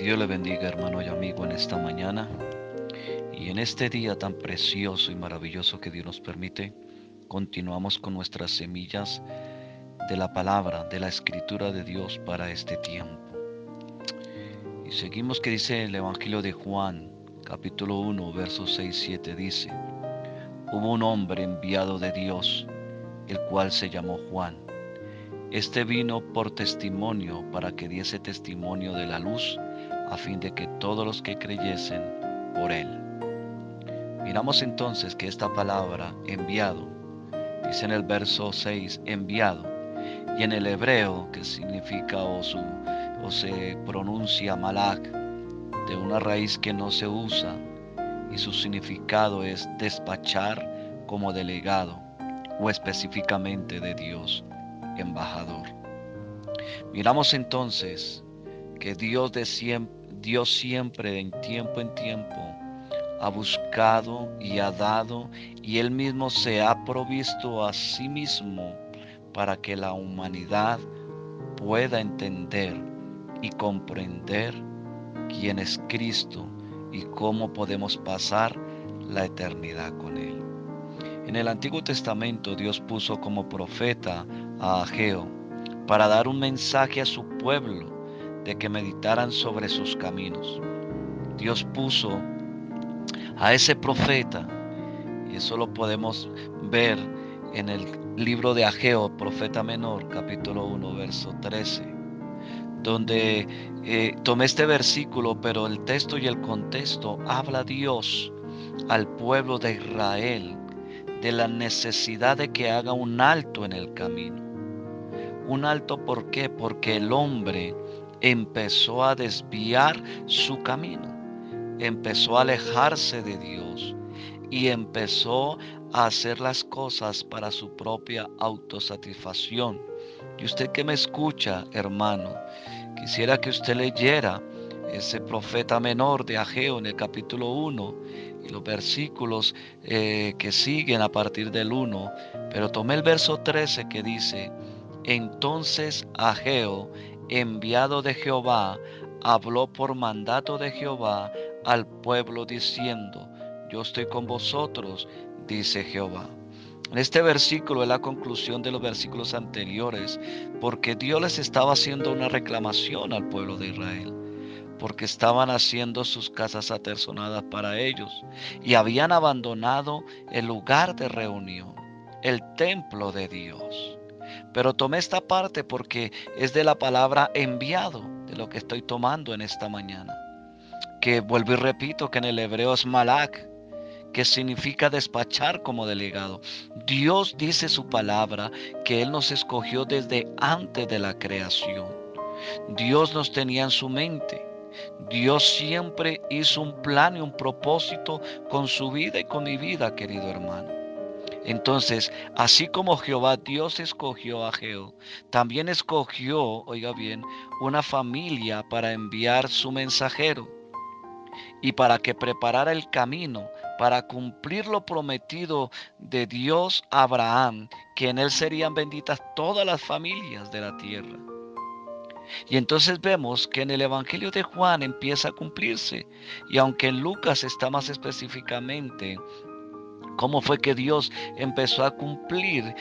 Dios le bendiga hermano y amigo en esta mañana y en este día tan precioso y maravilloso que Dios nos permite. Continuamos con nuestras semillas de la palabra, de la escritura de Dios para este tiempo. Y seguimos que dice el Evangelio de Juan, capítulo 1, versos 6 y 7 dice, hubo un hombre enviado de Dios, el cual se llamó Juan. Este vino por testimonio para que diese testimonio de la luz a fin de que todos los que creyesen por él. Miramos entonces que esta palabra enviado, dice en el verso 6, enviado, y en el hebreo que significa o, su, o se pronuncia malak, de una raíz que no se usa, y su significado es despachar como delegado o específicamente de Dios, embajador. Miramos entonces que Dios de siempre Dios siempre en tiempo en tiempo ha buscado y ha dado y Él mismo se ha provisto a sí mismo para que la humanidad pueda entender y comprender quién es Cristo y cómo podemos pasar la eternidad con Él. En el Antiguo Testamento Dios puso como profeta a Ageo para dar un mensaje a su pueblo de que meditaran sobre sus caminos. Dios puso a ese profeta, y eso lo podemos ver en el libro de Ageo, profeta menor, capítulo 1, verso 13, donde eh, tomé este versículo, pero el texto y el contexto habla Dios al pueblo de Israel de la necesidad de que haga un alto en el camino. Un alto, ¿por qué? Porque el hombre empezó a desviar su camino, empezó a alejarse de Dios y empezó a hacer las cosas para su propia autosatisfacción. Y usted que me escucha, hermano, quisiera que usted leyera ese profeta menor de Ageo en el capítulo 1 y los versículos eh, que siguen a partir del 1, pero tomé el verso 13 que dice, entonces Ageo enviado de Jehová, habló por mandato de Jehová al pueblo diciendo, yo estoy con vosotros, dice Jehová. En este versículo es la conclusión de los versículos anteriores, porque Dios les estaba haciendo una reclamación al pueblo de Israel, porque estaban haciendo sus casas aterzonadas para ellos y habían abandonado el lugar de reunión, el templo de Dios. Pero tomé esta parte porque es de la palabra enviado, de lo que estoy tomando en esta mañana. Que vuelvo y repito que en el hebreo es malak, que significa despachar como delegado. Dios dice su palabra que Él nos escogió desde antes de la creación. Dios nos tenía en su mente. Dios siempre hizo un plan y un propósito con su vida y con mi vida, querido hermano. Entonces, así como Jehová Dios escogió a Geo, también escogió, oiga bien, una familia para enviar su mensajero y para que preparara el camino para cumplir lo prometido de Dios a Abraham, que en él serían benditas todas las familias de la tierra. Y entonces vemos que en el Evangelio de Juan empieza a cumplirse. Y aunque en Lucas está más específicamente cómo fue que Dios empezó a cumplir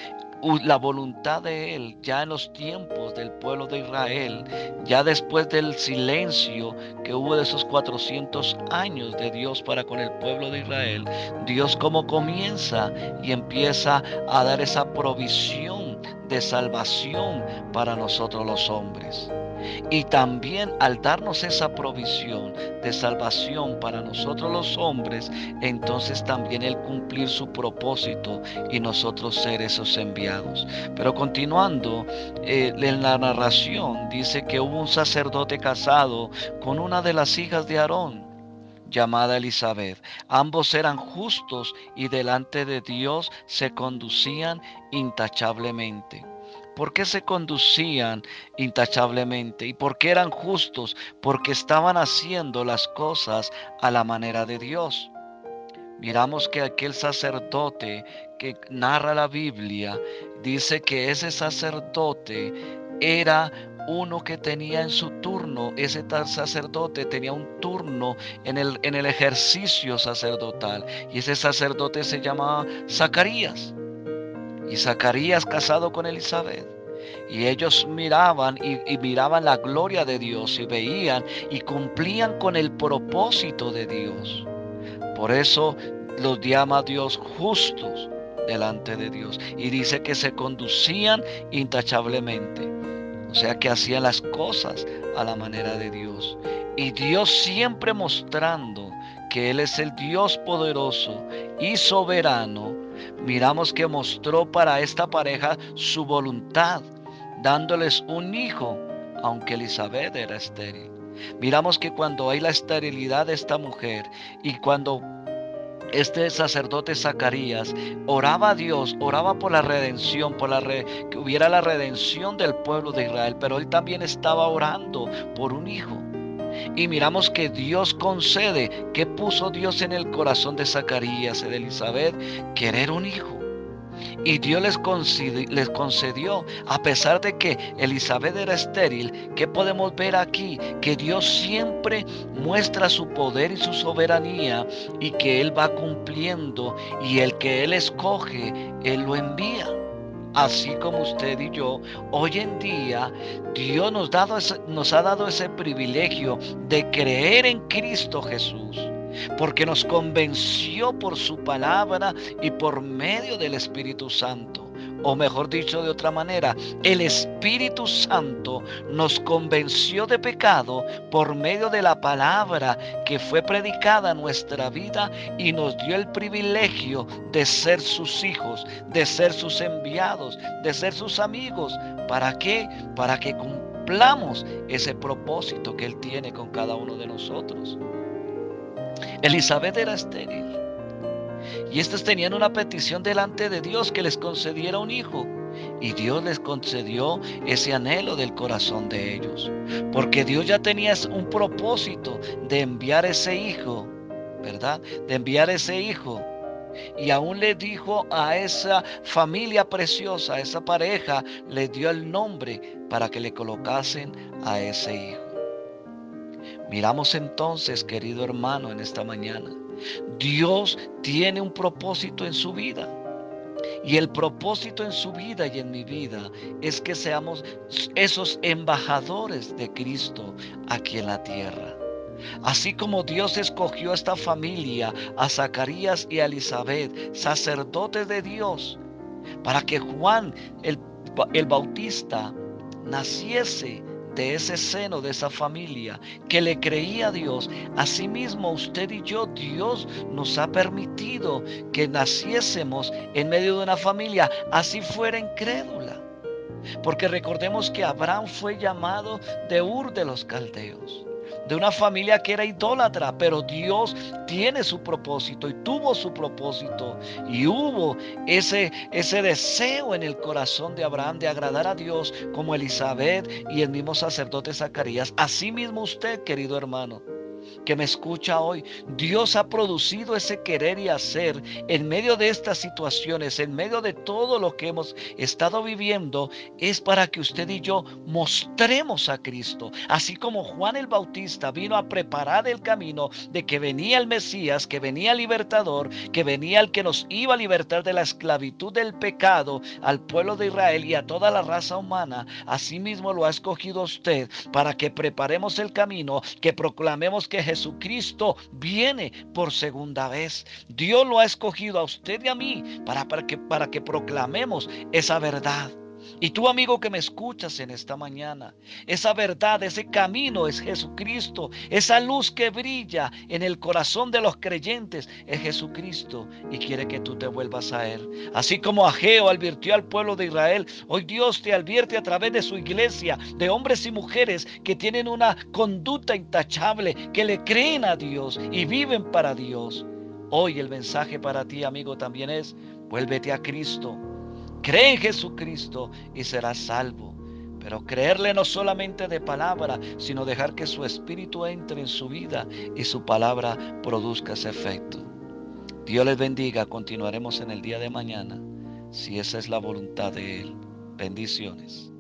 la voluntad de Él ya en los tiempos del pueblo de Israel, ya después del silencio que hubo de esos 400 años de Dios para con el pueblo de Israel, Dios como comienza y empieza a dar esa provisión de salvación para nosotros los hombres. Y también al darnos esa provisión de salvación para nosotros los hombres, entonces también el cumplir su propósito y nosotros ser esos enviados. Pero continuando eh, en la narración, dice que hubo un sacerdote casado con una de las hijas de Aarón llamada Elizabeth. Ambos eran justos y delante de Dios se conducían intachablemente. ¿Por qué se conducían intachablemente? ¿Y por qué eran justos? Porque estaban haciendo las cosas a la manera de Dios. Miramos que aquel sacerdote que narra la Biblia dice que ese sacerdote era uno que tenía en su turno, ese tal sacerdote tenía un turno en el, en el ejercicio sacerdotal. Y ese sacerdote se llamaba Zacarías. Y Zacarías casado con Elizabeth. Y ellos miraban y, y, miraban la gloria de Dios y veían y cumplían con el propósito de Dios. Por eso los llama Dios justos delante de Dios. Y dice que se conducían intachablemente. O sea que hacían las cosas a la manera de Dios. Y Dios siempre mostrando que Él es el Dios poderoso y soberano. Miramos que mostró para esta pareja su voluntad, dándoles un hijo, aunque Elizabeth era estéril. Miramos que cuando hay la esterilidad de esta mujer y cuando este sacerdote Zacarías oraba a Dios, oraba por la redención, por la que hubiera la redención del pueblo de Israel, pero él también estaba orando por un hijo. Y miramos que Dios concede, que puso Dios en el corazón de Zacarías y de Elizabeth, querer un hijo. Y Dios les concedió, a pesar de que Elizabeth era estéril, que podemos ver aquí? Que Dios siempre muestra su poder y su soberanía y que Él va cumpliendo y el que Él escoge, Él lo envía. Así como usted y yo, hoy en día Dios nos, ha dado ese privilegio de creer en Cristo Jesús porque nos convenció por su palabra y por medio del Espíritu Santo. O mejor dicho de otra manera, el Espíritu Santo nos convenció de pecado por medio de la palabra que fue predicada en nuestra vida y nos dio el privilegio de ser sus hijos, de ser sus enviados, de ser sus amigos. ¿Para qué? Para que cumplamos ese propósito que Él tiene con cada uno de nosotros. Elizabeth era estéril. Y estos tenían una petición delante de Dios que les concediera un hijo. Y Dios les concedió ese anhelo del corazón de ellos. Porque Dios ya tenía un propósito de enviar ese hijo, ¿verdad? De enviar ese hijo. Y aún le dijo a esa familia preciosa, a esa pareja, le dio el nombre para que le colocasen a ese hijo. Miramos entonces, querido hermano, en esta mañana, Dios tiene un propósito en su vida. Y el propósito en su vida y en mi vida es que seamos esos embajadores de Cristo aquí en la tierra. Así como Dios escogió a esta familia, a Zacarías y a Elizabeth, sacerdotes de Dios, para que Juan el, el Bautista naciese de ese seno, de esa familia que le creía a Dios, asimismo usted y yo, Dios nos ha permitido que naciésemos en medio de una familia, así fuera incrédula. Porque recordemos que Abraham fue llamado de Ur de los Caldeos de una familia que era idólatra, pero Dios tiene su propósito y tuvo su propósito y hubo ese, ese deseo en el corazón de Abraham de agradar a Dios como Elizabeth y el mismo sacerdote Zacarías. Asimismo usted, querido hermano que me escucha hoy, Dios ha producido ese querer y hacer en medio de estas situaciones, en medio de todo lo que hemos estado viviendo, es para que usted y yo mostremos a Cristo. Así como Juan el Bautista vino a preparar el camino de que venía el Mesías, que venía el libertador, que venía el que nos iba a libertar de la esclavitud del pecado al pueblo de Israel y a toda la raza humana. Asimismo lo ha escogido usted para que preparemos el camino, que proclamemos Jesucristo viene por segunda vez. Dios lo ha escogido a usted y a mí para, para, que, para que proclamemos esa verdad. Y tú amigo que me escuchas en esta mañana, esa verdad, ese camino es Jesucristo. Esa luz que brilla en el corazón de los creyentes es Jesucristo y quiere que tú te vuelvas a Él. Así como Ageo advirtió al pueblo de Israel, hoy Dios te advierte a través de su iglesia, de hombres y mujeres que tienen una conducta intachable, que le creen a Dios y viven para Dios. Hoy el mensaje para ti amigo también es, vuélvete a Cristo Cree en Jesucristo y serás salvo. Pero creerle no solamente de palabra, sino dejar que su espíritu entre en su vida y su palabra produzca ese efecto. Dios les bendiga. Continuaremos en el día de mañana, si esa es la voluntad de Él. Bendiciones.